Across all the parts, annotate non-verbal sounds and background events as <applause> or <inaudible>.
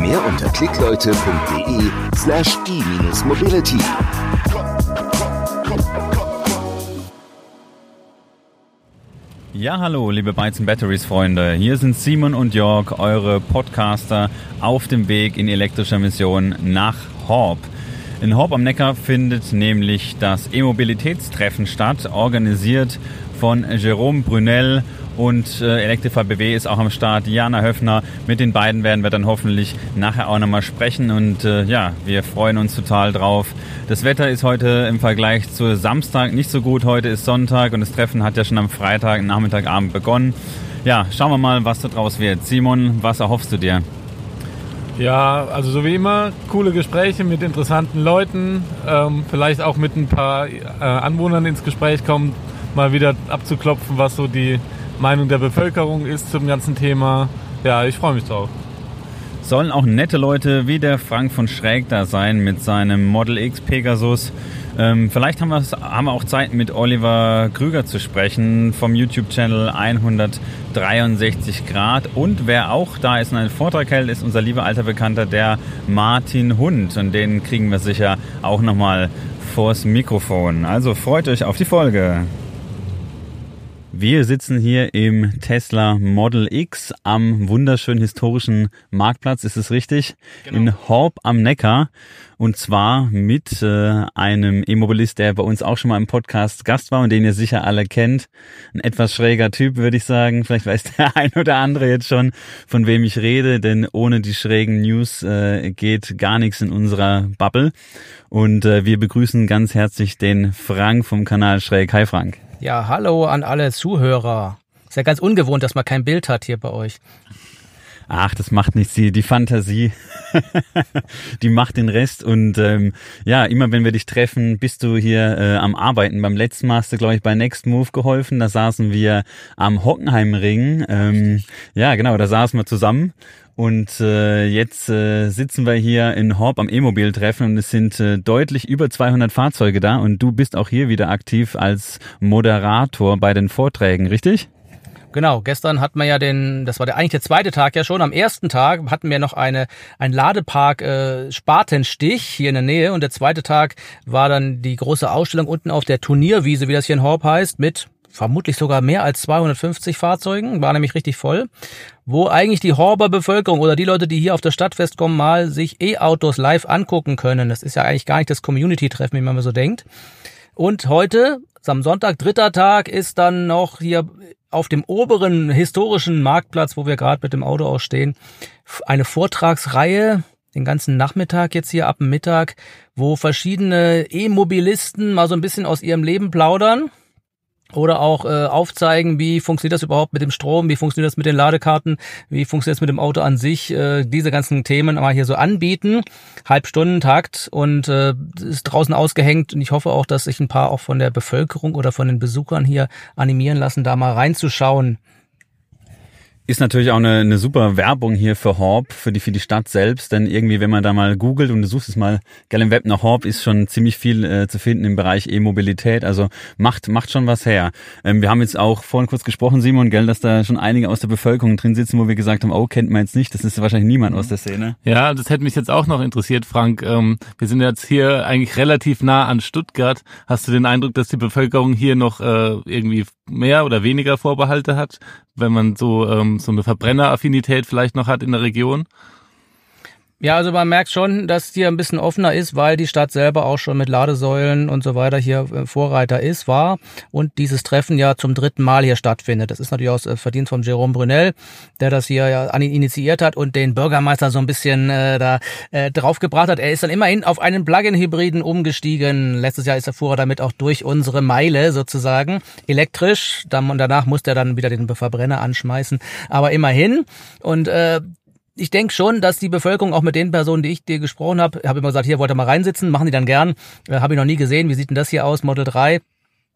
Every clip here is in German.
Mehr unter klickleute.de slash e-mobility. Ja, hallo, liebe Bytes Batteries Freunde. Hier sind Simon und Jörg, eure Podcaster auf dem Weg in elektrischer Mission nach Horb. In Horb am Neckar findet nämlich das E-Mobilitätstreffen statt, organisiert von Jerome Brunel und äh, Elektrify BW ist auch am Start. Jana Höfner, mit den beiden werden wir dann hoffentlich nachher auch nochmal sprechen und äh, ja, wir freuen uns total drauf. Das Wetter ist heute im Vergleich zu Samstag nicht so gut. Heute ist Sonntag und das Treffen hat ja schon am Freitag, Nachmittagabend begonnen. Ja, schauen wir mal, was da draus wird. Simon, was erhoffst du dir? Ja, also so wie immer, coole Gespräche mit interessanten Leuten, ähm, vielleicht auch mit ein paar äh, Anwohnern ins Gespräch kommen, mal wieder abzuklopfen, was so die Meinung der Bevölkerung ist zum ganzen Thema. Ja, ich freue mich drauf. Sollen auch nette Leute wie der Frank von Schräg da sein mit seinem Model X Pegasus. Ähm, vielleicht haben haben wir auch Zeit, mit Oliver Krüger zu sprechen vom YouTube-Channel 163 Grad. Und wer auch da ist und einen Vortrag hält, ist unser lieber alter Bekannter, der Martin Hund. Und den kriegen wir sicher auch nochmal vors Mikrofon. Also freut euch auf die Folge. Wir sitzen hier im Tesla Model X am wunderschönen historischen Marktplatz, ist es richtig? Genau. In Horb am Neckar. Und zwar mit äh, einem E-Mobilist, der bei uns auch schon mal im Podcast Gast war und den ihr sicher alle kennt. Ein etwas schräger Typ, würde ich sagen. Vielleicht weiß <laughs> der ein oder andere jetzt schon, von wem ich rede, denn ohne die schrägen News äh, geht gar nichts in unserer Bubble. Und äh, wir begrüßen ganz herzlich den Frank vom Kanal Schräg. Hi Frank. Ja, hallo an alle Zuhörer. Ist ja ganz ungewohnt, dass man kein Bild hat hier bei euch. Ach, das macht nichts. Die, die Fantasie, <laughs> die macht den Rest. Und ähm, ja, immer wenn wir dich treffen, bist du hier äh, am Arbeiten. Beim letzten Mal hast du, glaube ich, bei Next Move geholfen. Da saßen wir am Hockenheimring. Ähm, ja, genau, da saßen wir zusammen. Und äh, jetzt äh, sitzen wir hier in Horb am E-Mobil-Treffen und es sind äh, deutlich über 200 Fahrzeuge da und du bist auch hier wieder aktiv als Moderator bei den Vorträgen, richtig? Genau, gestern hatten wir ja den, das war der, eigentlich der zweite Tag ja schon. Am ersten Tag hatten wir noch eine, ein Ladepark äh, Spatenstich hier in der Nähe und der zweite Tag war dann die große Ausstellung unten auf der Turnierwiese, wie das hier in Horb heißt, mit vermutlich sogar mehr als 250 Fahrzeugen, war nämlich richtig voll, wo eigentlich die Horber Bevölkerung oder die Leute, die hier auf das Stadtfest kommen, mal sich E-Autos live angucken können. Das ist ja eigentlich gar nicht das Community-Treffen, wie man so denkt. Und heute, am Sonntag, dritter Tag, ist dann noch hier auf dem oberen historischen Marktplatz, wo wir gerade mit dem Auto ausstehen, eine Vortragsreihe, den ganzen Nachmittag jetzt hier ab dem Mittag, wo verschiedene E-Mobilisten mal so ein bisschen aus ihrem Leben plaudern oder auch äh, aufzeigen, wie funktioniert das überhaupt mit dem Strom, wie funktioniert das mit den Ladekarten, wie funktioniert das mit dem Auto an sich, äh, diese ganzen Themen mal hier so anbieten, Halbstundentakt und äh, ist draußen ausgehängt und ich hoffe auch, dass sich ein paar auch von der Bevölkerung oder von den Besuchern hier animieren lassen, da mal reinzuschauen. Ist natürlich auch eine, eine super Werbung hier für Horb, für die, für die Stadt selbst, denn irgendwie, wenn man da mal googelt und du suchst es mal geil im Web nach Horb, ist schon ziemlich viel äh, zu finden im Bereich E-Mobilität, also macht, macht schon was her. Ähm, wir haben jetzt auch vorhin kurz gesprochen, Simon, gell, dass da schon einige aus der Bevölkerung drin sitzen, wo wir gesagt haben, oh, kennt man jetzt nicht, das ist wahrscheinlich niemand aus der Szene. Ja, das hätte mich jetzt auch noch interessiert, Frank. Ähm, wir sind jetzt hier eigentlich relativ nah an Stuttgart. Hast du den Eindruck, dass die Bevölkerung hier noch äh, irgendwie mehr oder weniger Vorbehalte hat, wenn man so ähm, so eine Verbrenneraffinität vielleicht noch hat in der Region? Ja, also man merkt schon, dass hier ein bisschen offener ist, weil die Stadt selber auch schon mit Ladesäulen und so weiter hier äh, Vorreiter ist, war und dieses Treffen ja zum dritten Mal hier stattfindet. Das ist natürlich auch Verdienst von Jerome Brunel, der das hier ja initiiert hat und den Bürgermeister so ein bisschen äh, da äh, draufgebracht hat. Er ist dann immerhin auf einen Plug-in-Hybriden umgestiegen. Letztes Jahr ist er vorher damit auch durch unsere Meile sozusagen elektrisch. Dann, und danach musste er dann wieder den Verbrenner anschmeißen. Aber immerhin. Und äh, ich denke schon, dass die Bevölkerung auch mit den Personen, die ich dir gesprochen habe, habe immer gesagt, hier wollt ihr mal reinsitzen, machen die dann gern. Äh, habe ich noch nie gesehen. Wie sieht denn das hier aus, Model 3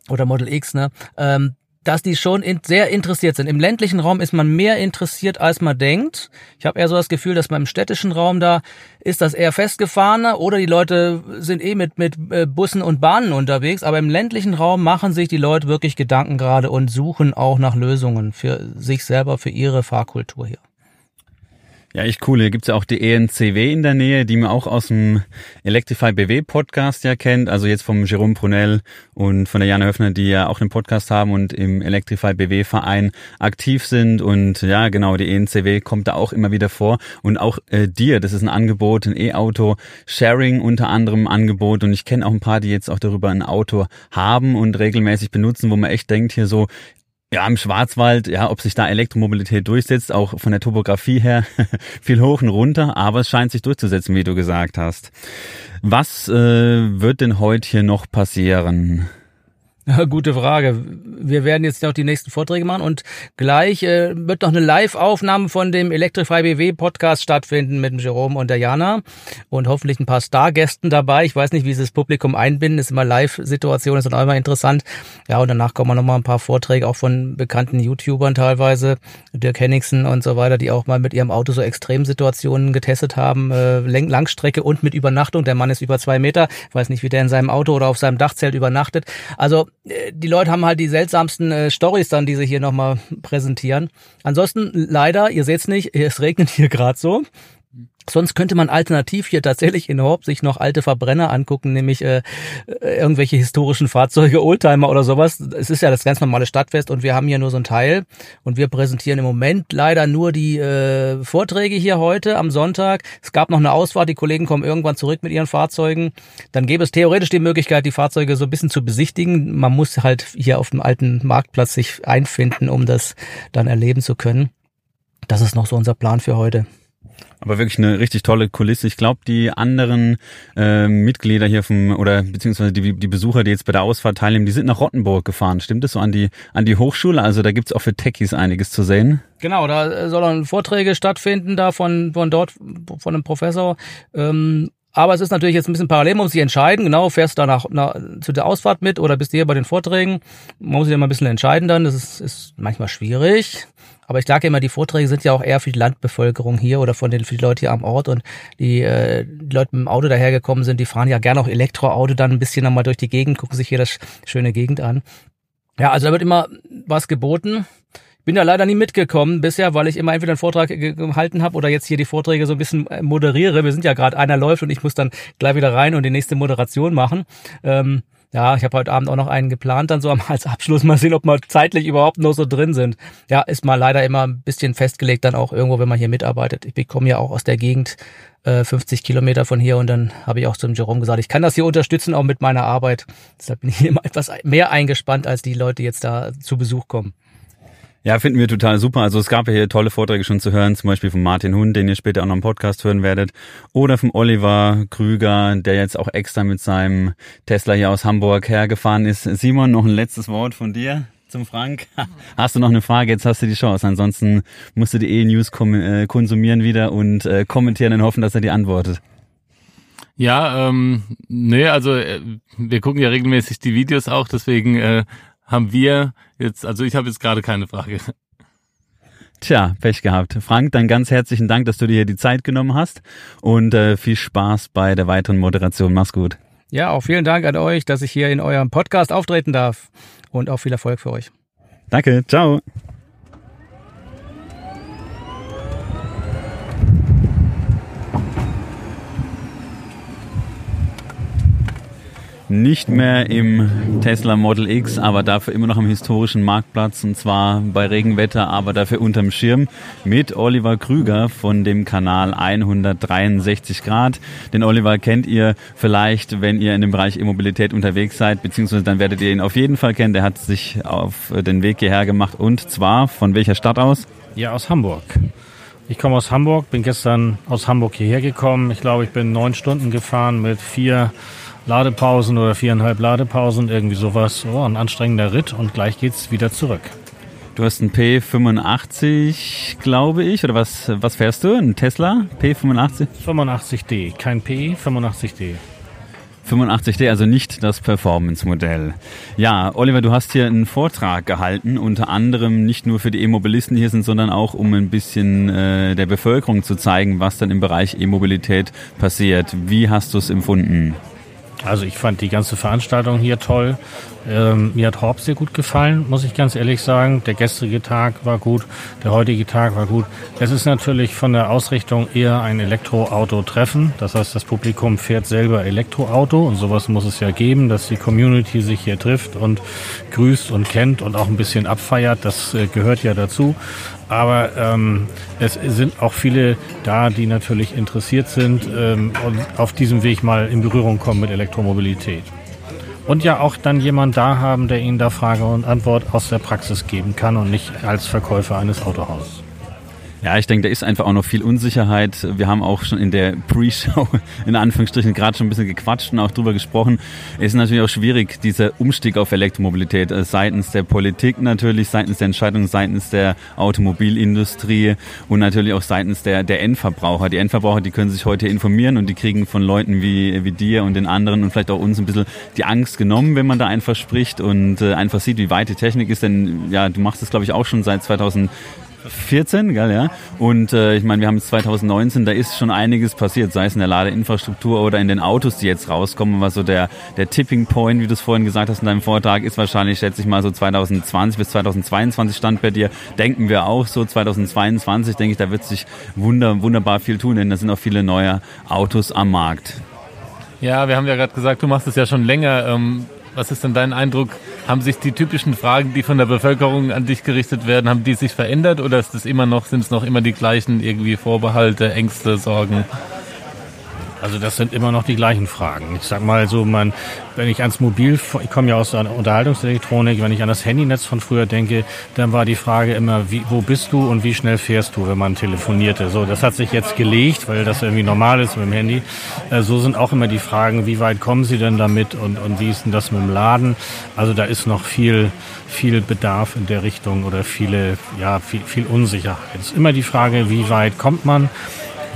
oder Model X, ne? Ähm, dass die schon in, sehr interessiert sind. Im ländlichen Raum ist man mehr interessiert, als man denkt. Ich habe eher so das Gefühl, dass man im städtischen Raum da ist das eher festgefahrener oder die Leute sind eh mit, mit äh, Bussen und Bahnen unterwegs. Aber im ländlichen Raum machen sich die Leute wirklich Gedanken gerade und suchen auch nach Lösungen für sich selber, für ihre Fahrkultur hier. Ja, echt cool. Hier gibt's ja auch die ENCW in der Nähe, die man auch aus dem Electrify BW Podcast ja kennt. Also jetzt vom Jerome Brunel und von der Jana Höfner, die ja auch einen Podcast haben und im Electrify BW Verein aktiv sind. Und ja, genau, die ENCW kommt da auch immer wieder vor. Und auch äh, dir, das ist ein Angebot, ein E-Auto Sharing unter anderem Angebot. Und ich kenne auch ein paar, die jetzt auch darüber ein Auto haben und regelmäßig benutzen, wo man echt denkt hier so, ja, im Schwarzwald, ja, ob sich da Elektromobilität durchsetzt, auch von der Topografie her <laughs> viel hoch und runter, aber es scheint sich durchzusetzen, wie du gesagt hast. Was äh, wird denn heute hier noch passieren? Gute Frage. Wir werden jetzt noch die nächsten Vorträge machen und gleich äh, wird noch eine Live-Aufnahme von dem Electrify BW Podcast stattfinden mit dem Jerome und der Jana und hoffentlich ein paar Stargästen dabei. Ich weiß nicht, wie sie das Publikum einbinden. Das ist immer Live-Situation, ist dann auch immer interessant. Ja, und danach kommen noch mal ein paar Vorträge auch von bekannten YouTubern teilweise, Dirk Henningsen und so weiter, die auch mal mit ihrem Auto so Extremsituationen getestet haben, äh, Langstrecke und mit Übernachtung. Der Mann ist über zwei Meter. Ich weiß nicht, wie der in seinem Auto oder auf seinem Dachzelt übernachtet. Also die Leute haben halt die seltsamsten äh, Stories dann, die sie hier nochmal präsentieren. Ansonsten leider, ihr seht's nicht, es regnet hier gerade so. Sonst könnte man alternativ hier tatsächlich in Horb sich noch alte Verbrenner angucken, nämlich äh, äh, irgendwelche historischen Fahrzeuge, Oldtimer oder sowas. Es ist ja das ganz normale Stadtfest und wir haben hier nur so ein Teil und wir präsentieren im Moment leider nur die äh, Vorträge hier heute am Sonntag. Es gab noch eine Ausfahrt, die Kollegen kommen irgendwann zurück mit ihren Fahrzeugen. Dann gäbe es theoretisch die Möglichkeit, die Fahrzeuge so ein bisschen zu besichtigen. Man muss halt hier auf dem alten Marktplatz sich einfinden, um das dann erleben zu können. Das ist noch so unser Plan für heute. Aber wirklich eine richtig tolle Kulisse. Ich glaube, die anderen äh, Mitglieder hier vom oder beziehungsweise die, die Besucher, die jetzt bei der Ausfahrt teilnehmen, die sind nach Rottenburg gefahren. Stimmt das so an die an die Hochschule? Also da gibt's auch für Techies einiges zu sehen. Genau, da sollen Vorträge stattfinden, da von von dort von einem Professor. Ähm, aber es ist natürlich jetzt ein bisschen parallel, man muss sich entscheiden, genau, fährst du da nach, nach, zu der Ausfahrt mit oder bist du hier bei den Vorträgen? Man muss sich ja mal ein bisschen entscheiden dann, das ist, ist manchmal schwierig. Aber ich sage immer, die Vorträge sind ja auch eher für die Landbevölkerung hier oder von den für die Leute hier am Ort und die, äh, die Leute mit dem Auto dahergekommen sind, die fahren ja gerne auch Elektroauto dann ein bisschen nochmal durch die Gegend, gucken sich hier das schöne Gegend an. Ja, also da wird immer was geboten. Bin da leider nie mitgekommen bisher, weil ich immer entweder einen Vortrag gehalten habe oder jetzt hier die Vorträge so ein bisschen äh, moderiere. Wir sind ja gerade, einer läuft und ich muss dann gleich wieder rein und die nächste Moderation machen. Ähm, ja, ich habe heute Abend auch noch einen geplant, dann so <laughs> als Abschluss mal sehen, ob wir zeitlich überhaupt noch so drin sind. Ja, ist mal leider immer ein bisschen festgelegt, dann auch irgendwo, wenn man hier mitarbeitet. Ich komme ja auch aus der Gegend, äh, 50 Kilometer von hier und dann habe ich auch zum Jerome gesagt, ich kann das hier unterstützen, auch mit meiner Arbeit. Deshalb bin ich immer <laughs> etwas mehr eingespannt, als die Leute jetzt da zu Besuch kommen. Ja, finden wir total super. Also es gab ja hier tolle Vorträge schon zu hören, zum Beispiel von Martin Hund, den ihr später auch noch im Podcast hören werdet, oder vom Oliver Krüger, der jetzt auch extra mit seinem Tesla hier aus Hamburg hergefahren ist. Simon, noch ein letztes Wort von dir zum Frank. <laughs> Hast du noch eine Frage? Jetzt hast du die Chance. Ansonsten musst du die E-News äh, konsumieren wieder und äh, kommentieren und hoffen, dass er die antwortet. Ja, ähm, nee, also äh, wir gucken ja regelmäßig die Videos auch, deswegen äh, haben wir jetzt, also ich habe jetzt gerade keine Frage. Tja, Pech gehabt. Frank, dann ganz herzlichen Dank, dass du dir hier die Zeit genommen hast und äh, viel Spaß bei der weiteren Moderation. Mach's gut. Ja, auch vielen Dank an euch, dass ich hier in eurem Podcast auftreten darf und auch viel Erfolg für euch. Danke, ciao. Nicht mehr im Tesla Model X, aber dafür immer noch am historischen Marktplatz und zwar bei Regenwetter, aber dafür unterm Schirm mit Oliver Krüger von dem Kanal 163 Grad. Den Oliver kennt ihr vielleicht, wenn ihr in dem Bereich E-Mobilität unterwegs seid, beziehungsweise dann werdet ihr ihn auf jeden Fall kennen. Der hat sich auf den Weg hierher gemacht und zwar von welcher Stadt aus? Ja, aus Hamburg. Ich komme aus Hamburg, bin gestern aus Hamburg hierher gekommen. Ich glaube, ich bin neun Stunden gefahren mit vier Ladepausen oder viereinhalb Ladepausen, irgendwie sowas. Oh, ein anstrengender Ritt und gleich geht's wieder zurück. Du hast einen P85, glaube ich, oder was, was fährst du? Ein Tesla P85? 85D, kein P, 85D. 85D, also nicht das Performance-Modell. Ja, Oliver, du hast hier einen Vortrag gehalten, unter anderem nicht nur für die E-Mobilisten hier sind, sondern auch um ein bisschen äh, der Bevölkerung zu zeigen, was dann im Bereich E-Mobilität passiert. Wie hast du es empfunden? Also ich fand die ganze Veranstaltung hier toll. Ähm, mir hat Horb sehr gut gefallen, muss ich ganz ehrlich sagen. Der gestrige Tag war gut, der heutige Tag war gut. Es ist natürlich von der Ausrichtung eher ein Elektroauto-Treffen. Das heißt, das Publikum fährt selber Elektroauto und sowas muss es ja geben, dass die Community sich hier trifft und grüßt und kennt und auch ein bisschen abfeiert. Das äh, gehört ja dazu. Aber ähm, es sind auch viele da, die natürlich interessiert sind ähm, und auf diesem Weg mal in Berührung kommen mit Elektromobilität und ja auch dann jemand da haben, der Ihnen da Frage und Antwort aus der Praxis geben kann und nicht als Verkäufer eines Autohauses. Ja, ich denke, da ist einfach auch noch viel Unsicherheit. Wir haben auch schon in der Pre-Show <laughs> in Anführungsstrichen gerade schon ein bisschen gequatscht und auch drüber gesprochen. Es ist natürlich auch schwierig, dieser Umstieg auf Elektromobilität äh, seitens der Politik natürlich, seitens der Entscheidungen, seitens der Automobilindustrie und natürlich auch seitens der, der Endverbraucher. Die Endverbraucher, die können sich heute informieren und die kriegen von Leuten wie, wie dir und den anderen und vielleicht auch uns ein bisschen die Angst genommen, wenn man da einfach spricht und äh, einfach sieht, wie weit die Technik ist. Denn ja, du machst das, glaube ich, auch schon seit 2000 14, gell, ja. Und äh, ich meine, wir haben es 2019, da ist schon einiges passiert, sei es in der Ladeinfrastruktur oder in den Autos, die jetzt rauskommen. Was so der, der Tipping Point, wie du es vorhin gesagt hast in deinem Vortrag, ist wahrscheinlich, schätze ich mal, so 2020 bis 2022 stand bei dir. Denken wir auch so 2022, denke ich, da wird sich wunder, wunderbar viel tun, denn da sind auch viele neue Autos am Markt. Ja, wir haben ja gerade gesagt, du machst es ja schon länger. Ähm, was ist denn dein Eindruck? Haben sich die typischen Fragen, die von der Bevölkerung an dich gerichtet werden, haben die sich verändert oder ist es immer noch, sind es noch immer die gleichen irgendwie Vorbehalte, Ängste, Sorgen? Also das sind immer noch die gleichen Fragen. Ich sag mal so, man, wenn ich ans Mobil, ich komme ja aus der Unterhaltungselektronik, wenn ich an das Handynetz von früher denke, dann war die Frage immer, wie, wo bist du und wie schnell fährst du, wenn man telefonierte. So, das hat sich jetzt gelegt, weil das irgendwie normal ist mit dem Handy. Äh, so sind auch immer die Fragen, wie weit kommen Sie denn damit und, und wie ist denn das mit dem Laden? Also da ist noch viel, viel Bedarf in der Richtung oder viele, ja, viel, viel Unsicherheit. Es ist immer die Frage, wie weit kommt man?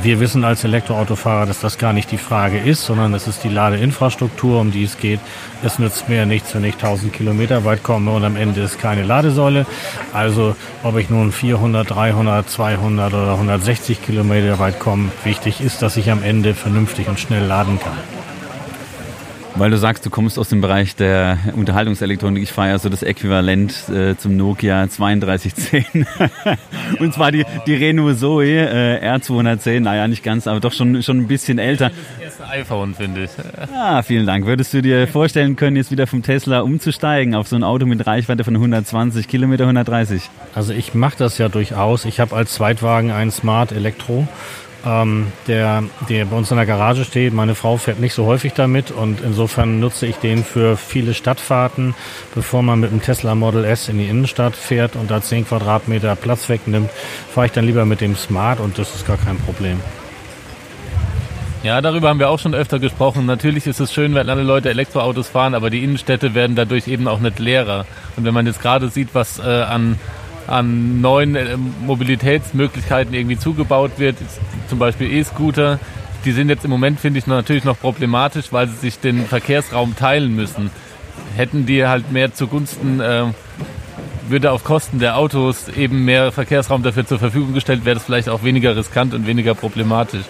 Wir wissen als Elektroautofahrer, dass das gar nicht die Frage ist, sondern es ist die Ladeinfrastruktur, um die es geht. Es nützt mir nichts, wenn ich 1000 Kilometer weit komme und am Ende ist keine Ladesäule. Also ob ich nun 400, 300, 200 oder 160 Kilometer weit komme, wichtig ist, dass ich am Ende vernünftig und schnell laden kann. Weil du sagst, du kommst aus dem Bereich der Unterhaltungselektronik. Ich fahre ja so das Äquivalent äh, zum Nokia 3210. <laughs> Und zwar die, die Renault Zoe äh, R210. Naja, nicht ganz, aber doch schon, schon ein bisschen älter. Das erste iPhone, finde ich. Ah, vielen Dank. Würdest du dir vorstellen können, jetzt wieder vom Tesla umzusteigen auf so ein Auto mit Reichweite von 120 Kilometer, 130? Also ich mache das ja durchaus. Ich habe als Zweitwagen einen Smart Elektro ähm, der, der bei uns in der Garage steht. Meine Frau fährt nicht so häufig damit und insofern nutze ich den für viele Stadtfahrten, bevor man mit dem Tesla Model S in die Innenstadt fährt und da 10 Quadratmeter Platz wegnimmt, fahre ich dann lieber mit dem Smart und das ist gar kein Problem. Ja, darüber haben wir auch schon öfter gesprochen. Natürlich ist es schön, wenn alle Leute Elektroautos fahren, aber die Innenstädte werden dadurch eben auch nicht leerer. Und wenn man jetzt gerade sieht, was äh, an an neuen äh, Mobilitätsmöglichkeiten irgendwie zugebaut wird, zum Beispiel E-Scooter. Die sind jetzt im Moment, finde ich, natürlich noch problematisch, weil sie sich den Verkehrsraum teilen müssen. Hätten die halt mehr zugunsten, äh, würde auf Kosten der Autos eben mehr Verkehrsraum dafür zur Verfügung gestellt, wäre das vielleicht auch weniger riskant und weniger problematisch.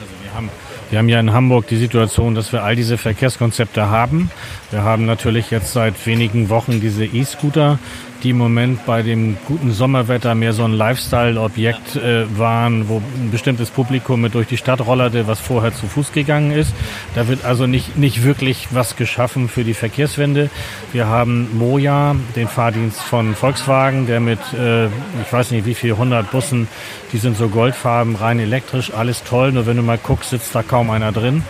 Also wir haben wir haben ja in Hamburg die Situation, dass wir all diese Verkehrskonzepte haben. Wir haben natürlich jetzt seit wenigen Wochen diese E-Scooter, die im Moment bei dem guten Sommerwetter mehr so ein Lifestyle-Objekt äh, waren, wo ein bestimmtes Publikum mit durch die Stadt rollerte, was vorher zu Fuß gegangen ist. Da wird also nicht, nicht wirklich was geschaffen für die Verkehrswende. Wir haben Moja, den Fahrdienst von Volkswagen, der mit, äh, ich weiß nicht wie viel, 100 Bussen, die sind so goldfarben, rein elektrisch, alles toll. Nur wenn du mal guckst, sitzt da kaum einer drin.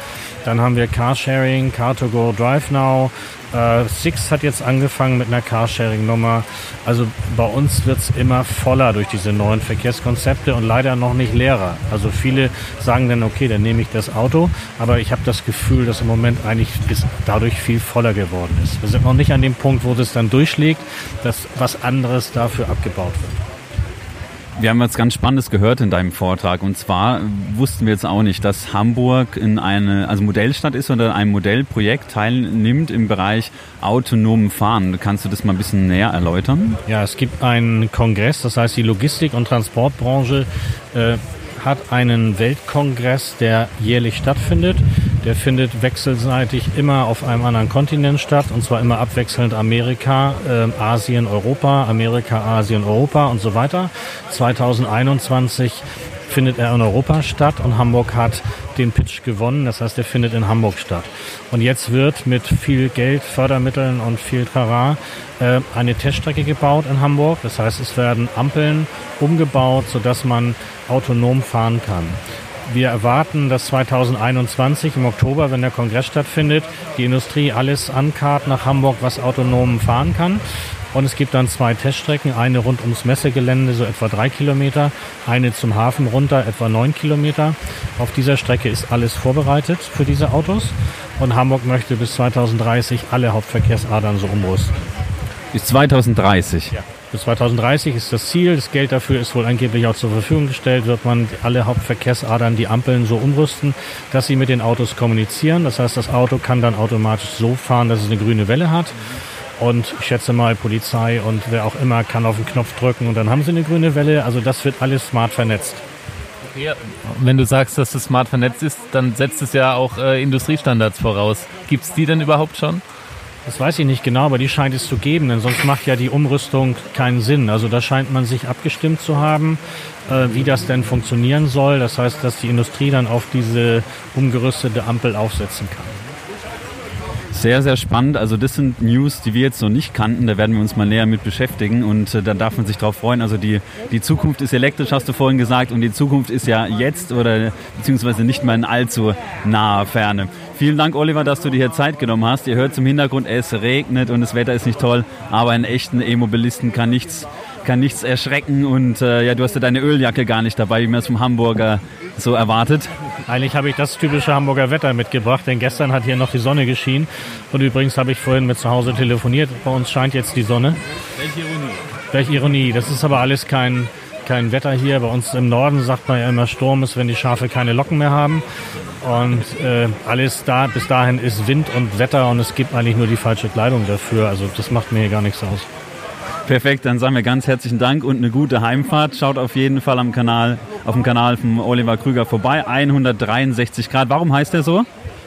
Dann haben wir Carsharing, Car2Go, DriveNow. Äh, Six hat jetzt angefangen mit einer Carsharing-Nummer. Also bei uns wird's immer voller durch diese neuen Verkehrskonzepte und leider noch nicht leerer. Also viele sagen dann, okay, dann nehme ich das Auto. Aber ich habe das Gefühl, dass im Moment eigentlich es dadurch viel voller geworden ist. Wir sind noch nicht an dem Punkt, wo das dann durchschlägt, dass was anderes dafür abgebaut wird. Wir haben was ganz Spannendes gehört in deinem Vortrag. Und zwar wussten wir jetzt auch nicht, dass Hamburg in eine, also Modellstadt ist oder ein Modellprojekt teilnimmt im Bereich autonomen Fahren. Kannst du das mal ein bisschen näher erläutern? Ja, es gibt einen Kongress, das heißt die Logistik- und Transportbranche äh, hat einen Weltkongress, der jährlich stattfindet. Der findet wechselseitig immer auf einem anderen Kontinent statt, und zwar immer abwechselnd Amerika, äh, Asien, Europa, Amerika, Asien, Europa und so weiter. 2021 findet er in Europa statt und Hamburg hat den Pitch gewonnen. Das heißt, er findet in Hamburg statt. Und jetzt wird mit viel Geld, Fördermitteln und viel Trara äh, eine Teststrecke gebaut in Hamburg. Das heißt, es werden Ampeln umgebaut, sodass man autonom fahren kann. Wir erwarten, dass 2021 im Oktober, wenn der Kongress stattfindet, die Industrie alles ankarrt nach Hamburg, was autonom fahren kann. Und es gibt dann zwei Teststrecken, eine rund ums Messegelände, so etwa drei Kilometer, eine zum Hafen runter, etwa neun Kilometer. Auf dieser Strecke ist alles vorbereitet für diese Autos. Und Hamburg möchte bis 2030 alle Hauptverkehrsadern so umrüsten. Bis 2030? Ja. Bis 2030 ist das Ziel. Das Geld dafür ist wohl angeblich auch zur Verfügung gestellt. Wird man alle Hauptverkehrsadern, die Ampeln so umrüsten, dass sie mit den Autos kommunizieren. Das heißt, das Auto kann dann automatisch so fahren, dass es eine grüne Welle hat. Und ich schätze mal, Polizei und wer auch immer kann auf den Knopf drücken und dann haben sie eine grüne Welle. Also das wird alles smart vernetzt. Ja. Wenn du sagst, dass es smart vernetzt ist, dann setzt es ja auch äh, Industriestandards voraus. Gibt es die denn überhaupt schon? Das weiß ich nicht genau, aber die scheint es zu geben, denn sonst macht ja die Umrüstung keinen Sinn. Also da scheint man sich abgestimmt zu haben, äh, wie das denn funktionieren soll. Das heißt, dass die Industrie dann auf diese umgerüstete Ampel aufsetzen kann. Sehr, sehr spannend. Also das sind News, die wir jetzt noch nicht kannten. Da werden wir uns mal näher mit beschäftigen und äh, da darf man sich drauf freuen. Also die, die Zukunft ist elektrisch, hast du vorhin gesagt, und die Zukunft ist ja jetzt oder beziehungsweise nicht mehr in allzu naher Ferne. Vielen Dank, Oliver, dass du dir hier Zeit genommen hast. Ihr hört zum Hintergrund, es regnet und das Wetter ist nicht toll, aber einen echten E-Mobilisten kann nichts kann nichts erschrecken und äh, ja, du hast ja deine Öljacke gar nicht dabei, wie man es vom Hamburger so erwartet. Eigentlich habe ich das typische Hamburger Wetter mitgebracht, denn gestern hat hier noch die Sonne geschienen und übrigens habe ich vorhin mit zu Hause telefoniert. Bei uns scheint jetzt die Sonne. Welche Ironie? Welche Ironie. Das ist aber alles kein, kein Wetter hier. Bei uns im Norden sagt man ja immer, Sturm ist, wenn die Schafe keine Locken mehr haben. Und äh, alles da, bis dahin ist Wind und Wetter und es gibt eigentlich nur die falsche Kleidung dafür. Also das macht mir hier gar nichts aus. Perfekt, dann sagen wir ganz herzlichen Dank und eine gute Heimfahrt. Schaut auf jeden Fall am Kanal, auf dem Kanal von Oliver Krüger vorbei. 163 Grad. Warum heißt der so?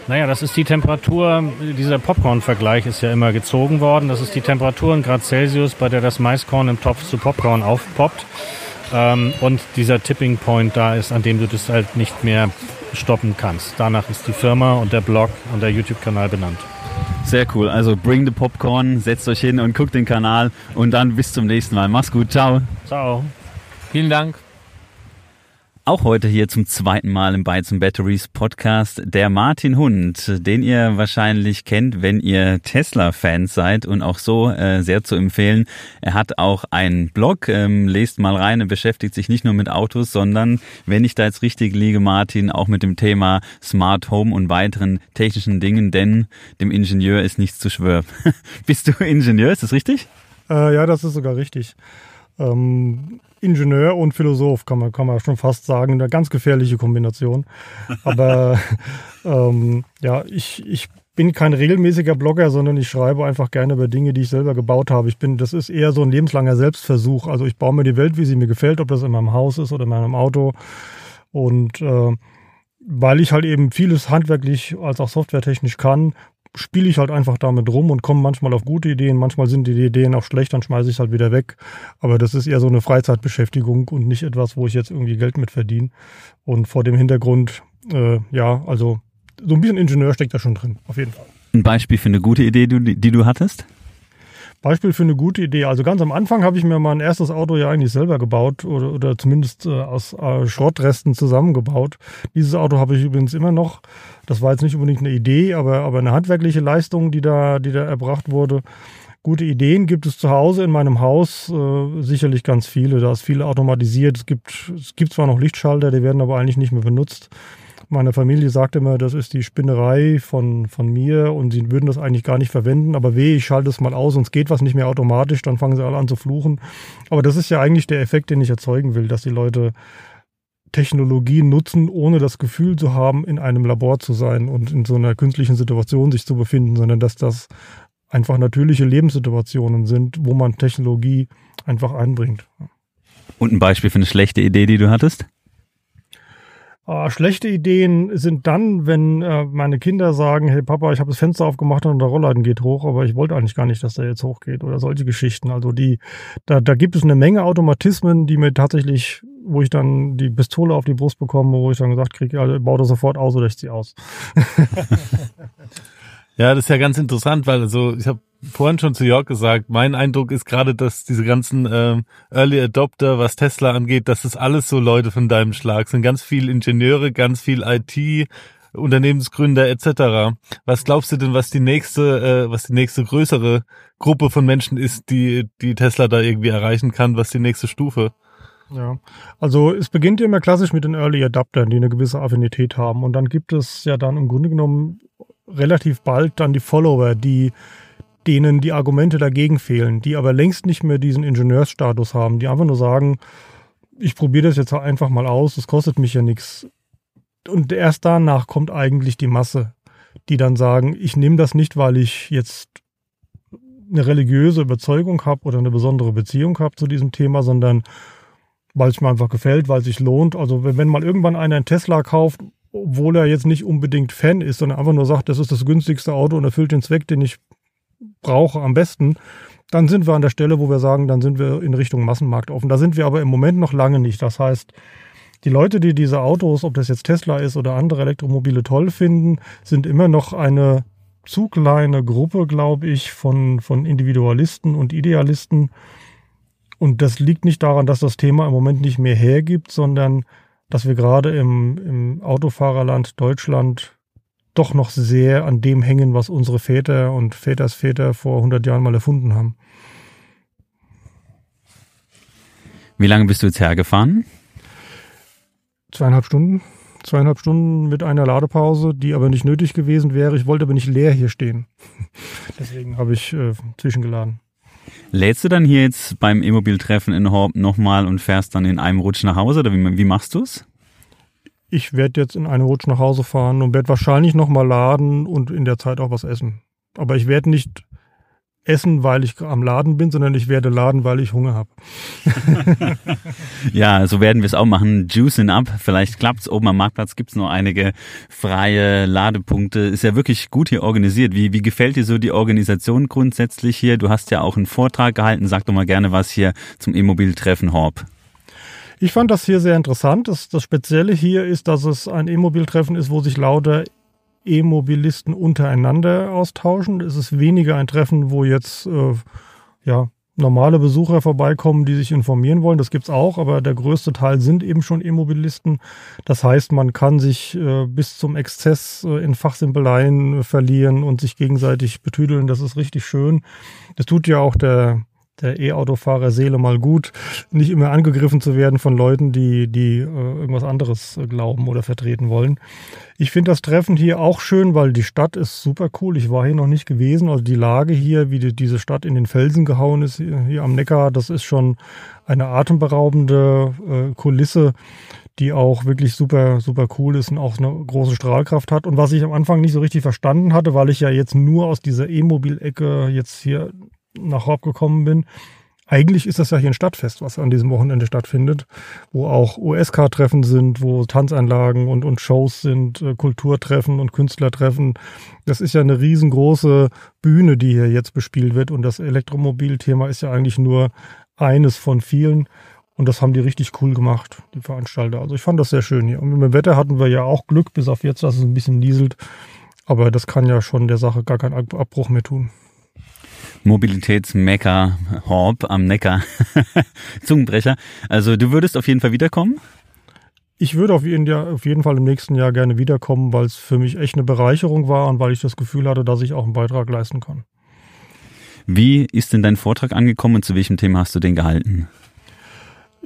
Naja, das ist die Temperatur, dieser Popcorn-Vergleich ist ja immer gezogen worden. Das ist die Temperatur in Grad Celsius, bei der das Maiskorn im Topf zu Popcorn aufpoppt. Ähm, und dieser Tipping Point da ist, an dem du das halt nicht mehr stoppen kannst. Danach ist die Firma und der Blog und der YouTube-Kanal benannt. Sehr cool. Also bring the Popcorn, setzt euch hin und guckt den Kanal und dann bis zum nächsten Mal. Mach's gut. Ciao. Ciao. Vielen Dank. Auch heute hier zum zweiten Mal im Bytes and Batteries Podcast der Martin Hund, den ihr wahrscheinlich kennt, wenn ihr Tesla-Fans seid und auch so äh, sehr zu empfehlen. Er hat auch einen Blog, ähm, lest mal rein, er beschäftigt sich nicht nur mit Autos, sondern, wenn ich da jetzt richtig liege, Martin, auch mit dem Thema Smart Home und weiteren technischen Dingen, denn dem Ingenieur ist nichts zu schwören. <laughs> Bist du Ingenieur, ist das richtig? Äh, ja, das ist sogar richtig. Ähm, Ingenieur und Philosoph, kann man, kann man schon fast sagen. Eine ganz gefährliche Kombination. Aber <laughs> ähm, ja, ich, ich bin kein regelmäßiger Blogger, sondern ich schreibe einfach gerne über Dinge, die ich selber gebaut habe. Ich bin, das ist eher so ein lebenslanger Selbstversuch. Also ich baue mir die Welt, wie sie mir gefällt, ob das in meinem Haus ist oder in meinem Auto. Und äh, weil ich halt eben vieles handwerklich als auch softwaretechnisch kann, spiele ich halt einfach damit rum und komme manchmal auf gute Ideen, manchmal sind die Ideen auch schlecht, dann schmeiße ich es halt wieder weg. Aber das ist eher so eine Freizeitbeschäftigung und nicht etwas, wo ich jetzt irgendwie Geld mit verdiene. Und vor dem Hintergrund, äh, ja, also so ein bisschen Ingenieur steckt da schon drin, auf jeden Fall. Ein Beispiel für eine gute Idee, die, die du hattest? Beispiel für eine gute Idee. Also ganz am Anfang habe ich mir mein erstes Auto ja eigentlich selber gebaut oder, oder zumindest äh, aus äh, Schrottresten zusammengebaut. Dieses Auto habe ich übrigens immer noch. Das war jetzt nicht unbedingt eine Idee, aber, aber eine handwerkliche Leistung, die da, die da erbracht wurde. Gute Ideen gibt es zu Hause in meinem Haus äh, sicherlich ganz viele. Da ist viel automatisiert. Es gibt, es gibt zwar noch Lichtschalter, die werden aber eigentlich nicht mehr benutzt. Meine Familie sagt immer, das ist die Spinnerei von, von mir und sie würden das eigentlich gar nicht verwenden. Aber weh, ich schalte es mal aus es geht was nicht mehr automatisch, dann fangen sie alle an zu fluchen. Aber das ist ja eigentlich der Effekt, den ich erzeugen will, dass die Leute Technologie nutzen, ohne das Gefühl zu haben, in einem Labor zu sein und in so einer künstlichen Situation sich zu befinden, sondern dass das einfach natürliche Lebenssituationen sind, wo man Technologie einfach einbringt. Und ein Beispiel für eine schlechte Idee, die du hattest? Äh, schlechte Ideen sind dann, wenn äh, meine Kinder sagen, hey Papa, ich habe das Fenster aufgemacht und der Rollladen geht hoch, aber ich wollte eigentlich gar nicht, dass der jetzt hochgeht oder solche Geschichten. Also die, da, da gibt es eine Menge Automatismen, die mir tatsächlich, wo ich dann die Pistole auf die Brust bekomme, wo ich dann gesagt kriege, also, baue das sofort aus oder ich ziehe aus. <laughs> <laughs> Ja, das ist ja ganz interessant, weil also ich habe vorhin schon zu Jörg gesagt, mein Eindruck ist gerade, dass diese ganzen ähm, Early Adopter, was Tesla angeht, dass das alles so Leute von deinem Schlag sind. Ganz viel Ingenieure, ganz viel IT, Unternehmensgründer etc. Was glaubst du denn, was die nächste, äh, was die nächste größere Gruppe von Menschen ist, die die Tesla da irgendwie erreichen kann? Was die nächste Stufe? Ja, also es beginnt ja immer klassisch mit den Early Adaptern, die eine gewisse Affinität haben. Und dann gibt es ja dann im Grunde genommen relativ bald dann die Follower, die denen die Argumente dagegen fehlen, die aber längst nicht mehr diesen Ingenieursstatus haben, die einfach nur sagen, ich probiere das jetzt einfach mal aus, das kostet mich ja nichts. Und erst danach kommt eigentlich die Masse, die dann sagen, ich nehme das nicht, weil ich jetzt eine religiöse Überzeugung habe oder eine besondere Beziehung habe zu diesem Thema, sondern weil es mir einfach gefällt, weil es sich lohnt. Also wenn mal irgendwann einer einen Tesla kauft, obwohl er jetzt nicht unbedingt Fan ist, sondern einfach nur sagt, das ist das günstigste Auto und erfüllt den Zweck, den ich brauche am besten, dann sind wir an der Stelle, wo wir sagen, dann sind wir in Richtung Massenmarkt offen. Da sind wir aber im Moment noch lange nicht. Das heißt, die Leute, die diese Autos, ob das jetzt Tesla ist oder andere Elektromobile toll finden, sind immer noch eine zu kleine Gruppe, glaube ich, von, von Individualisten und Idealisten. Und das liegt nicht daran, dass das Thema im Moment nicht mehr hergibt, sondern dass wir gerade im, im Autofahrerland Deutschland doch noch sehr an dem hängen, was unsere Väter und Vätersväter vor 100 Jahren mal erfunden haben. Wie lange bist du jetzt hergefahren? Zweieinhalb Stunden. Zweieinhalb Stunden mit einer Ladepause, die aber nicht nötig gewesen wäre. Ich wollte aber nicht leer hier stehen. <laughs> Deswegen habe ich äh, zwischengeladen. Lädst du dann hier jetzt beim E-Mobil-Treffen in Horb nochmal und fährst dann in einem Rutsch nach Hause oder wie, wie machst du es? Ich werde jetzt in einem Rutsch nach Hause fahren und werde wahrscheinlich nochmal laden und in der Zeit auch was essen. Aber ich werde nicht essen, weil ich am Laden bin, sondern ich werde laden, weil ich Hunger habe. <laughs> ja, so werden wir es auch machen. Juicing up. Vielleicht klappt's. Oben am Marktplatz gibt's noch einige freie Ladepunkte. Ist ja wirklich gut hier organisiert. Wie, wie gefällt dir so die Organisation grundsätzlich hier? Du hast ja auch einen Vortrag gehalten. Sag doch mal gerne was hier zum E-Mobil-Treffen Horb. Ich fand das hier sehr interessant. Das, das Spezielle hier ist, dass es ein E-Mobil-Treffen ist, wo sich lauter E-Mobilisten untereinander austauschen. Es ist weniger ein Treffen, wo jetzt äh, ja, normale Besucher vorbeikommen, die sich informieren wollen. Das gibt's auch, aber der größte Teil sind eben schon E-Mobilisten. Das heißt, man kann sich äh, bis zum Exzess äh, in Fachsimpeleien verlieren und sich gegenseitig betüdeln. Das ist richtig schön. Das tut ja auch der der E-Autofahrer Seele mal gut, nicht immer angegriffen zu werden von Leuten, die, die äh, irgendwas anderes äh, glauben oder vertreten wollen. Ich finde das Treffen hier auch schön, weil die Stadt ist super cool. Ich war hier noch nicht gewesen. Also die Lage hier, wie die, diese Stadt in den Felsen gehauen ist, hier, hier am Neckar, das ist schon eine atemberaubende äh, Kulisse die auch wirklich super, super cool ist und auch eine große Strahlkraft hat. Und was ich am Anfang nicht so richtig verstanden hatte, weil ich ja jetzt nur aus dieser E-Mobil-Ecke jetzt hier nach Horb gekommen bin. Eigentlich ist das ja hier ein Stadtfest, was an diesem Wochenende stattfindet, wo auch USK-Treffen sind, wo Tanzanlagen und, und Shows sind, äh, Kulturtreffen und Künstlertreffen. Das ist ja eine riesengroße Bühne, die hier jetzt bespielt wird. Und das Elektromobilthema ist ja eigentlich nur eines von vielen. Und das haben die richtig cool gemacht, die Veranstalter. Also ich fand das sehr schön hier. Und mit dem Wetter hatten wir ja auch Glück, bis auf jetzt, dass es ein bisschen nieselt. Aber das kann ja schon der Sache gar keinen Abbruch mehr tun. Mobilitätsmecker Horb am Neckar. <laughs> Zungenbrecher. Also du würdest auf jeden Fall wiederkommen? Ich würde auf jeden, Jahr, auf jeden Fall im nächsten Jahr gerne wiederkommen, weil es für mich echt eine Bereicherung war und weil ich das Gefühl hatte, dass ich auch einen Beitrag leisten kann. Wie ist denn dein Vortrag angekommen und zu welchem Thema hast du den gehalten?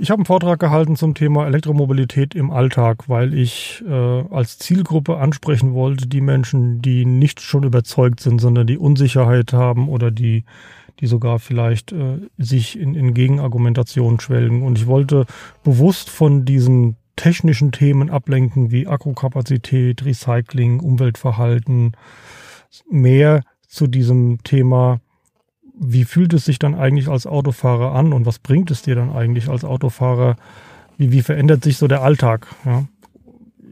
Ich habe einen Vortrag gehalten zum Thema Elektromobilität im Alltag, weil ich äh, als Zielgruppe ansprechen wollte, die Menschen, die nicht schon überzeugt sind, sondern die Unsicherheit haben oder die, die sogar vielleicht äh, sich in, in Gegenargumentationen schwelgen. Und ich wollte bewusst von diesen technischen Themen ablenken, wie Akkukapazität, Recycling, Umweltverhalten, mehr zu diesem Thema wie fühlt es sich dann eigentlich als Autofahrer an und was bringt es dir dann eigentlich als Autofahrer? Wie, wie verändert sich so der Alltag? Ja?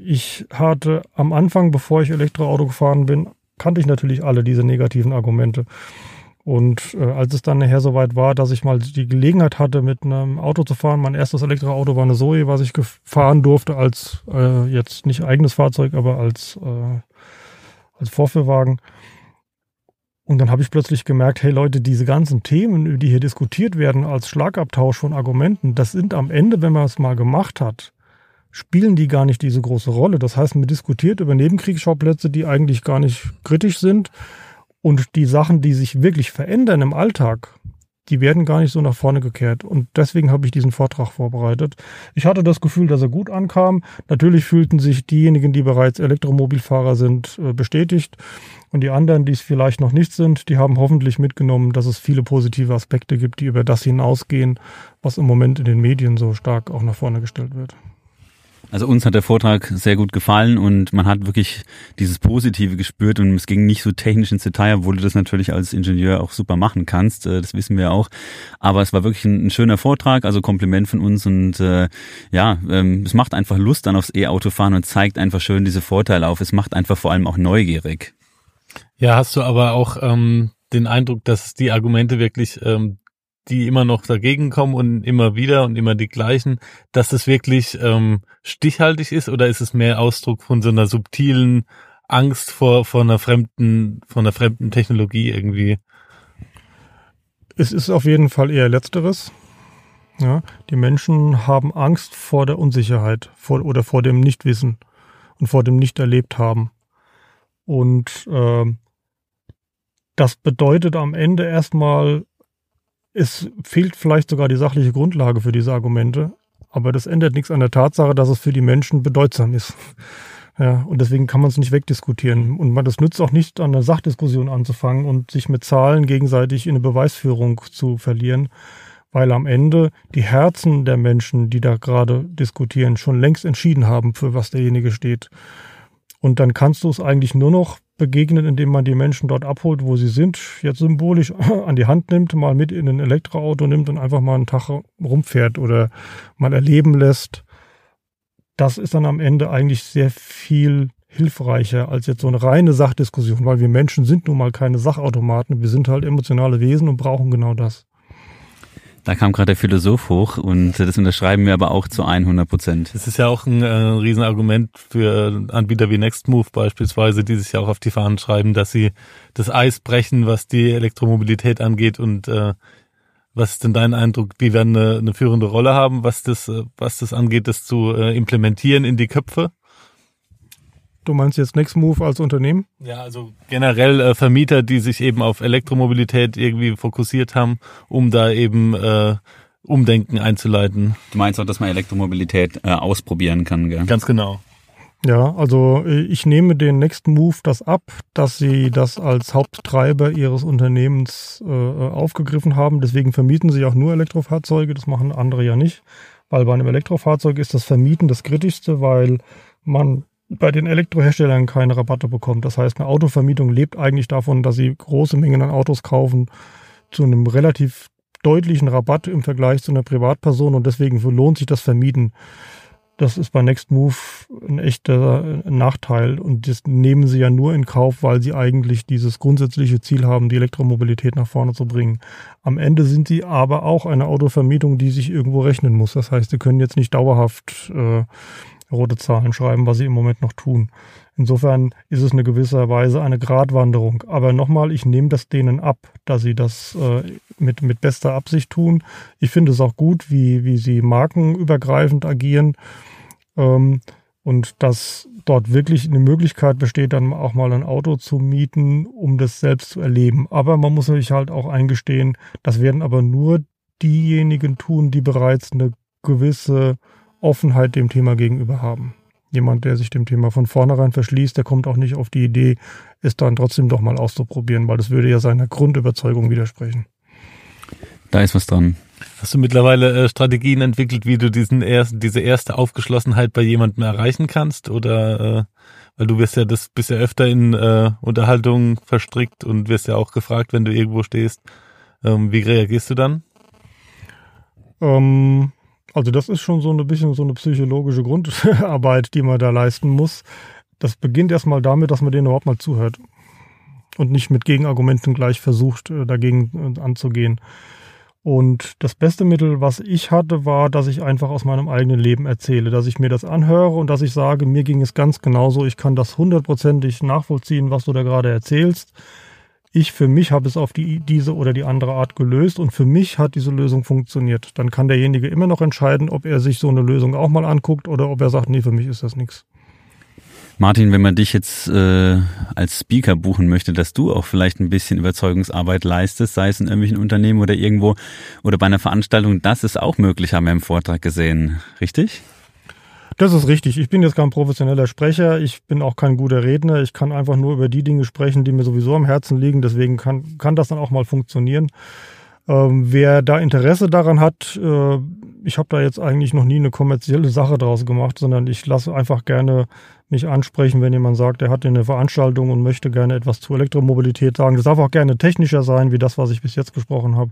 Ich hatte am Anfang, bevor ich Elektroauto gefahren bin, kannte ich natürlich alle diese negativen Argumente. Und äh, als es dann nachher soweit war, dass ich mal die Gelegenheit hatte, mit einem Auto zu fahren, mein erstes Elektroauto war eine Zoe, was ich gefahren durfte als äh, jetzt nicht eigenes Fahrzeug, aber als, äh, als Vorführwagen. Und dann habe ich plötzlich gemerkt, hey Leute, diese ganzen Themen, die hier diskutiert werden als Schlagabtausch von Argumenten, das sind am Ende, wenn man es mal gemacht hat, spielen die gar nicht diese große Rolle. Das heißt, man diskutiert über Nebenkriegsschauplätze, die eigentlich gar nicht kritisch sind. Und die Sachen, die sich wirklich verändern im Alltag, die werden gar nicht so nach vorne gekehrt. Und deswegen habe ich diesen Vortrag vorbereitet. Ich hatte das Gefühl, dass er gut ankam. Natürlich fühlten sich diejenigen, die bereits Elektromobilfahrer sind, äh, bestätigt. Und die anderen, die es vielleicht noch nicht sind, die haben hoffentlich mitgenommen, dass es viele positive Aspekte gibt, die über das hinausgehen, was im Moment in den Medien so stark auch nach vorne gestellt wird. Also uns hat der Vortrag sehr gut gefallen und man hat wirklich dieses Positive gespürt und es ging nicht so technisch ins Detail, obwohl du das natürlich als Ingenieur auch super machen kannst, äh, das wissen wir auch. Aber es war wirklich ein, ein schöner Vortrag, also Kompliment von uns und äh, ja, ähm, es macht einfach Lust dann aufs E-Autofahren und zeigt einfach schön diese Vorteile auf. Es macht einfach vor allem auch neugierig. Ja, hast du aber auch ähm, den Eindruck, dass die Argumente wirklich ähm, die immer noch dagegen kommen und immer wieder und immer die gleichen, dass es wirklich ähm, stichhaltig ist oder ist es mehr Ausdruck von so einer subtilen Angst vor, vor einer fremden, von einer fremden Technologie irgendwie? Es ist auf jeden Fall eher Letzteres. Ja, die Menschen haben Angst vor der Unsicherheit vor, oder vor dem Nichtwissen und vor dem Nicht-Erlebt-Haben. Und äh, das bedeutet am Ende erstmal es fehlt vielleicht sogar die sachliche Grundlage für diese Argumente, aber das ändert nichts an der Tatsache, dass es für die Menschen bedeutsam ist. Ja, und deswegen kann man es nicht wegdiskutieren. Und man, das nützt auch nicht, an einer Sachdiskussion anzufangen und sich mit Zahlen gegenseitig in eine Beweisführung zu verlieren, weil am Ende die Herzen der Menschen, die da gerade diskutieren, schon längst entschieden haben, für was derjenige steht. Und dann kannst du es eigentlich nur noch begegnen, indem man die Menschen dort abholt, wo sie sind, jetzt symbolisch <clears throat> an die Hand nimmt, mal mit in ein Elektroauto nimmt und einfach mal einen Tag rumfährt oder mal erleben lässt. Das ist dann am Ende eigentlich sehr viel hilfreicher als jetzt so eine reine Sachdiskussion, weil wir Menschen sind nun mal keine Sachautomaten. Wir sind halt emotionale Wesen und brauchen genau das. Da kam gerade der Philosoph hoch und das unterschreiben wir aber auch zu 100 Prozent. Das ist ja auch ein äh, Riesenargument für Anbieter wie Nextmove beispielsweise, die sich ja auch auf die Fahnen schreiben, dass sie das Eis brechen, was die Elektromobilität angeht und äh, was ist denn dein Eindruck? Die werden eine, eine führende Rolle haben, was das, äh, was das angeht, das zu äh, implementieren in die Köpfe? Du meinst jetzt Nextmove als Unternehmen? Ja, also generell äh, Vermieter, die sich eben auf Elektromobilität irgendwie fokussiert haben, um da eben äh, Umdenken einzuleiten. Du meinst auch, dass man Elektromobilität äh, ausprobieren kann, gell? Ganz genau. Ja, also äh, ich nehme den Next Move das ab, dass sie das als Haupttreiber ihres Unternehmens äh, aufgegriffen haben. Deswegen vermieten sie auch nur Elektrofahrzeuge. Das machen andere ja nicht, weil bei einem Elektrofahrzeug ist das Vermieten das Kritischste, weil man bei den Elektroherstellern keine Rabatte bekommt. Das heißt, eine Autovermietung lebt eigentlich davon, dass sie große Mengen an Autos kaufen zu einem relativ deutlichen Rabatt im Vergleich zu einer Privatperson und deswegen lohnt sich das Vermieten. Das ist bei Nextmove ein echter Nachteil und das nehmen sie ja nur in Kauf, weil sie eigentlich dieses grundsätzliche Ziel haben, die Elektromobilität nach vorne zu bringen. Am Ende sind sie aber auch eine Autovermietung, die sich irgendwo rechnen muss. Das heißt, sie können jetzt nicht dauerhaft äh, rote Zahlen schreiben, was sie im Moment noch tun. Insofern ist es eine gewisse Weise eine Gratwanderung. Aber nochmal, ich nehme das denen ab, dass sie das äh, mit, mit bester Absicht tun. Ich finde es auch gut, wie, wie sie markenübergreifend agieren. Ähm, und dass dort wirklich eine Möglichkeit besteht, dann auch mal ein Auto zu mieten, um das selbst zu erleben. Aber man muss sich halt auch eingestehen, das werden aber nur diejenigen tun, die bereits eine gewisse Offenheit dem Thema gegenüber haben. Jemand, der sich dem Thema von vornherein verschließt, der kommt auch nicht auf die Idee, es dann trotzdem doch mal auszuprobieren, weil das würde ja seiner Grundüberzeugung widersprechen. Da ist was dran. Hast du mittlerweile äh, Strategien entwickelt, wie du diesen ersten, diese erste Aufgeschlossenheit bei jemandem erreichen kannst? Oder äh, weil du wirst ja das bist ja öfter in äh, Unterhaltungen verstrickt und wirst ja auch gefragt, wenn du irgendwo stehst. Ähm, wie reagierst du dann? Ähm, also das ist schon so ein bisschen so eine psychologische Grundarbeit, die man da leisten muss. Das beginnt erstmal damit, dass man denen überhaupt mal zuhört und nicht mit Gegenargumenten gleich versucht, äh, dagegen äh, anzugehen. Und das beste Mittel, was ich hatte, war, dass ich einfach aus meinem eigenen Leben erzähle, dass ich mir das anhöre und dass ich sage, mir ging es ganz genauso, ich kann das hundertprozentig nachvollziehen, was du da gerade erzählst. Ich für mich habe es auf die, diese oder die andere Art gelöst und für mich hat diese Lösung funktioniert. Dann kann derjenige immer noch entscheiden, ob er sich so eine Lösung auch mal anguckt oder ob er sagt, nee, für mich ist das nichts. Martin, wenn man dich jetzt äh, als Speaker buchen möchte, dass du auch vielleicht ein bisschen Überzeugungsarbeit leistest, sei es in irgendwelchen Unternehmen oder irgendwo oder bei einer Veranstaltung, das ist auch möglich, haben wir im Vortrag gesehen, richtig? Das ist richtig. Ich bin jetzt kein professioneller Sprecher. Ich bin auch kein guter Redner. Ich kann einfach nur über die Dinge sprechen, die mir sowieso am Herzen liegen. Deswegen kann, kann das dann auch mal funktionieren. Ähm, wer da Interesse daran hat, äh, ich habe da jetzt eigentlich noch nie eine kommerzielle Sache draus gemacht, sondern ich lasse einfach gerne mich ansprechen, wenn jemand sagt, er hat eine Veranstaltung und möchte gerne etwas zu Elektromobilität sagen. Das darf auch gerne technischer sein, wie das, was ich bis jetzt gesprochen habe.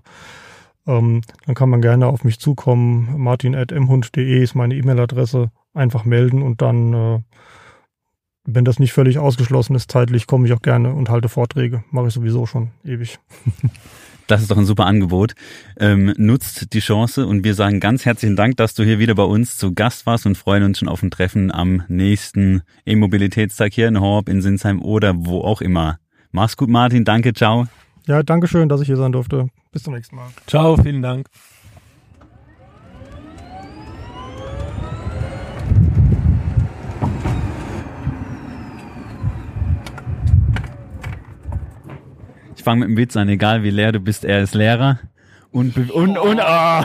Ähm, dann kann man gerne auf mich zukommen. martin.mhund.de ist meine E-Mail-Adresse. Einfach melden und dann, äh, wenn das nicht völlig ausgeschlossen ist zeitlich, komme ich auch gerne und halte Vorträge. Mache ich sowieso schon ewig. <laughs> Das ist doch ein super Angebot. Ähm, nutzt die Chance und wir sagen ganz herzlichen Dank, dass du hier wieder bei uns zu Gast warst und freuen uns schon auf ein Treffen am nächsten E-Mobilitätstag hier in Horb, in Sinsheim oder wo auch immer. Mach's gut, Martin. Danke, ciao. Ja, danke schön, dass ich hier sein durfte. Bis zum nächsten Mal. Ciao, vielen Dank. Fange mit dem Witz an, egal wie leer du bist, er ist Lehrer. Und, und, und, oh,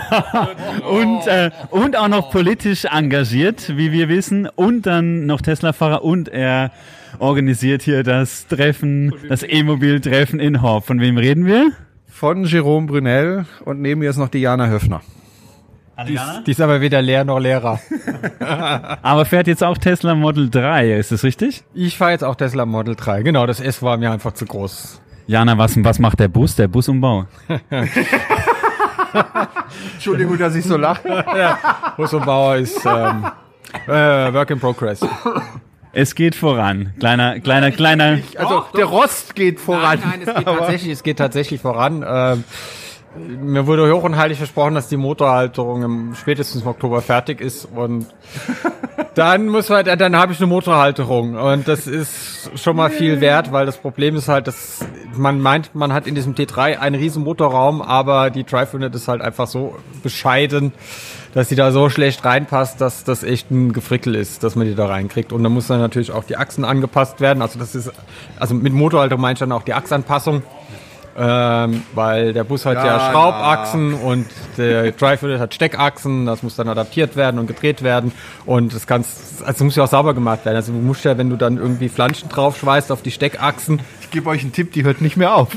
<laughs> und, äh, und auch noch politisch engagiert, wie wir wissen. Und dann noch Tesla-Fahrer und er organisiert hier das Treffen, das E-Mobil-Treffen in Horb. Von wem reden wir? Von Jerome Brunel und neben mir ist noch Diana Höfner. Die ist, die ist aber weder Lehr noch Lehrer. <laughs> Aber fährt jetzt auch Tesla Model 3, ist das richtig? Ich fahre jetzt auch Tesla Model 3. Genau, das S war mir einfach zu groß. Jana, was, was macht der Bus, der Busumbau? <laughs> Entschuldigung, dass ich so lache. ja, Busumbauer ist ähm, äh, Work in Progress. Es geht voran. Kleiner, kleiner, kleiner. Also der Rost geht voran. Nein, nein, es geht tatsächlich, es geht tatsächlich voran. Ähm, mir wurde hoch und heilig versprochen, dass die Motorhalterung im spätestens im Oktober fertig ist und <laughs> dann muss man, dann habe ich eine Motorhalterung und das ist schon mal viel wert, weil das Problem ist halt, dass man meint, man hat in diesem T3 einen riesen Motorraum, aber die Drive Unit ist halt einfach so bescheiden, dass die da so schlecht reinpasst, dass das echt ein Gefrickel ist, dass man die da reinkriegt. Und dann muss dann natürlich auch die Achsen angepasst werden, also das ist, also mit Motorhalterung meine ich dann auch die Achsanpassung. Ähm, weil der Bus hat ja, Ja, Schraubachsen und der <laughs> Drive Unit hat Steckachsen, das muss dann adaptiert werden und gedreht werden und das kannst, also muss ja auch sauber gemacht werden. Also du musst ja, wenn du dann irgendwie Flanschen drauf schweißt auf die Steckachsen, Ich gebe euch einen Tipp, die hört nicht mehr auf.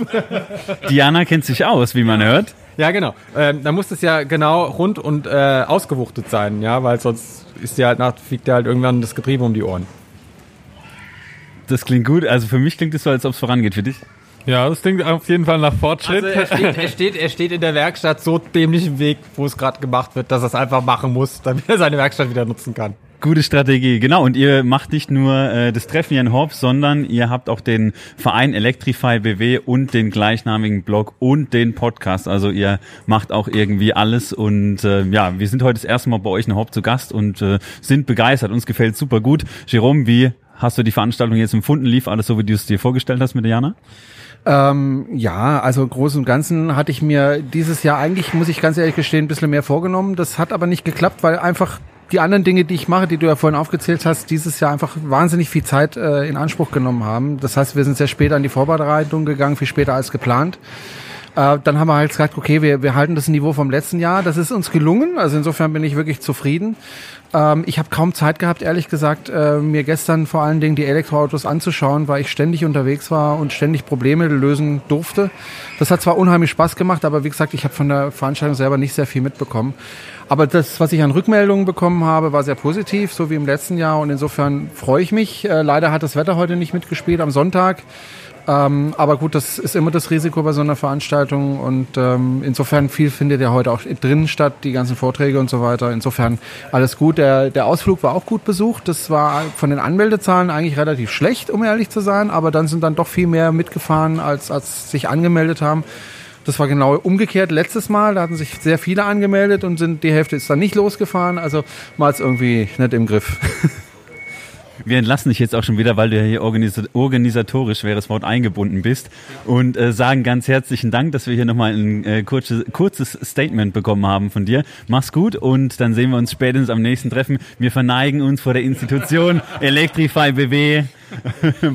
<laughs> Diana kennt sich aus, wie man hört. ja genau, ähm, dann muss das ja genau rund und äh, ausgewuchtet sein, ja, weil sonst ist dir halt nach, fliegt dir halt irgendwann das Getriebe um die Ohren. Das klingt gut. Also für mich klingt es so, als ob es vorangeht. Für dich? Ja, das klingt auf jeden Fall nach Fortschritt. Also er steht, er, steht, er steht in der Werkstatt so dämlich im Weg, wo es gerade gemacht wird, dass er es einfach machen muss, damit er seine Werkstatt wieder nutzen kann. Gute Strategie, genau. Und ihr macht nicht nur äh, das Treffen hier in Hobbs, sondern ihr habt auch den Verein Electrify BW und den gleichnamigen Blog und den Podcast. Also ihr macht auch irgendwie alles. Und äh, ja, wir sind heute das erste Mal bei euch in Hobbs zu Gast und äh, sind begeistert. Uns gefällt super gut. Jerome, wie hast du die Veranstaltung jetzt empfunden? Lief alles so, wie du es dir vorgestellt hast mit der Jana? Ähm, ja, also im Großen und Ganzen hatte ich mir dieses Jahr eigentlich, muss ich ganz ehrlich gestehen, ein bisschen mehr vorgenommen. Das hat aber nicht geklappt, weil einfach die anderen Dinge, die ich mache, die du ja vorhin aufgezählt hast, dieses Jahr einfach wahnsinnig viel Zeit äh, in Anspruch genommen haben. Das heißt, wir sind sehr spät an die Vorbereitung gegangen, viel später als geplant. Äh, dann haben wir halt gesagt, okay, wir, wir halten das Niveau vom letzten Jahr. Das ist uns gelungen. Also insofern bin ich wirklich zufrieden. Ähm, ich habe kaum Zeit gehabt, ehrlich gesagt, äh, mir gestern vor allen Dingen die Elektroautos anzuschauen, weil ich ständig unterwegs war und ständig Probleme lösen durfte. Das hat zwar unheimlich Spaß gemacht, aber wie gesagt, ich habe von der Veranstaltung selber nicht sehr viel mitbekommen. Aber das, was ich an Rückmeldungen bekommen habe, war sehr positiv, so wie im letzten Jahr. Und insofern freue ich mich. Äh, leider hat das Wetter heute nicht mitgespielt am Sonntag. Ähm, aber gut, das ist immer das Risiko bei so einer Veranstaltung und ähm, insofern viel findet ja heute auch drinnen statt, die ganzen Vorträge und so weiter. Insofern alles gut. Der, der Ausflug war auch gut besucht. Das war von den Anmeldezahlen eigentlich relativ schlecht, um ehrlich zu sein, aber dann sind dann doch viel mehr mitgefahren, als, als sich angemeldet haben. Das war genau umgekehrt letztes Mal. Da hatten sich sehr viele angemeldet und sind die Hälfte ist dann nicht losgefahren. Also mal irgendwie nicht im Griff. <laughs> Wir entlassen dich jetzt auch schon wieder, weil du ja hier organisatorisch, schweres Wort, eingebunden bist und äh, sagen ganz herzlichen Dank, dass wir hier nochmal ein äh, kurzes, kurzes Statement bekommen haben von dir. Mach's gut und dann sehen wir uns spätestens am nächsten Treffen. Wir verneigen uns vor der Institution Electrify BW.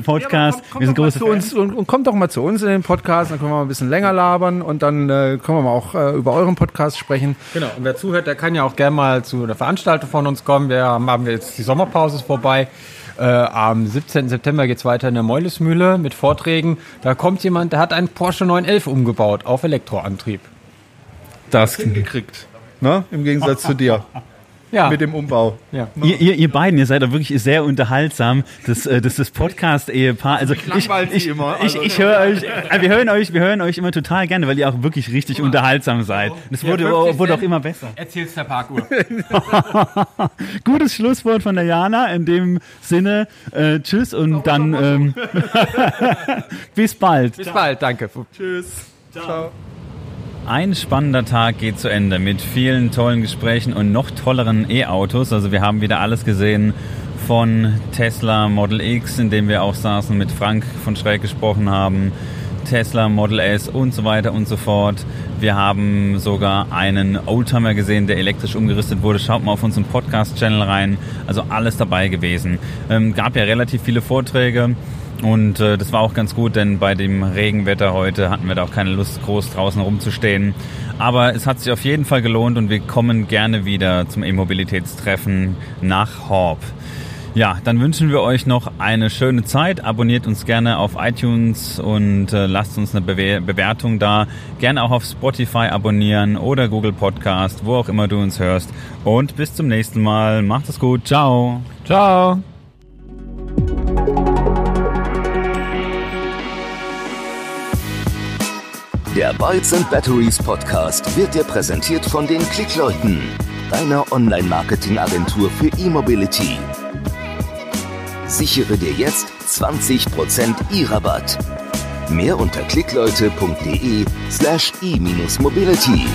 Podcast. Ja, komm, komm wir sind große zu uns und, und, kommt doch mal zu uns in den Podcast, dann können wir mal ein bisschen länger labern und dann äh, können wir mal auch äh, über euren Podcast sprechen. Genau, und wer zuhört, der kann ja auch gerne mal zu einer Veranstaltung von uns kommen. Wir haben, haben wir jetzt die Sommerpause ist vorbei. Äh, am 17. September geht es weiter in der Meulesmühle mit Vorträgen. Da kommt jemand, der hat einen Porsche 911 umgebaut auf Elektroantrieb. Das gekriegt. Ne? Im Gegensatz zu dir ja. mit dem Umbau. Ja. Ihr, ihr, ihr beiden, ihr seid doch wirklich sehr unterhaltsam. Das, äh, das ist Podcast-Ehepaar. Also ich, ich, ich, immer. Also ich, ich höre euch, äh, wir hören euch, wir hören euch immer total gerne, weil ihr auch wirklich richtig oh. unterhaltsam seid. Das wurde, ja, wurde auch immer besser. Erzähl's der Parkuhr. <laughs> Gutes Schlusswort von der Jana. In dem Sinne, äh, tschüss und dann ähm, <laughs> bis bald. Bis bald, danke. Tschüss. Ciao. Ciao. Ein spannender Tag geht zu Ende mit vielen tollen Gesprächen und noch tolleren E-Autos. Also wir haben wieder alles gesehen von Tesla Model X, in dem wir auch saßen, mit Frank von Schräg gesprochen haben, Tesla Model S und so weiter und so fort. Wir haben sogar einen Oldtimer gesehen, der elektrisch umgerüstet wurde. Schaut mal auf unseren Podcast-Channel rein. Also alles dabei gewesen. Ähm, gab ja relativ viele Vorträge. Und äh, das war auch ganz gut, denn bei dem Regenwetter heute hatten wir da auch keine Lust, groß draußen rumzustehen. Aber es hat sich auf jeden Fall gelohnt und wir kommen gerne wieder zum E-Mobilitätstreffen nach Horb. Ja, dann wünschen wir euch noch eine schöne Zeit. Abonniert uns gerne auf iTunes und äh, lasst uns eine Bewer Bewertung da. Gerne auch auf Spotify abonnieren oder Google Podcast, wo auch immer du uns hörst. Und bis zum nächsten Mal. Macht es gut. Ciao. Ciao. Der Bytes and Batteries Podcast wird dir präsentiert von den Klickleuten, deiner Online-Marketing-Agentur für E-Mobility. Sichere dir jetzt 20% E-Rabatt. Mehr unter klickleute.de slash e-mobility.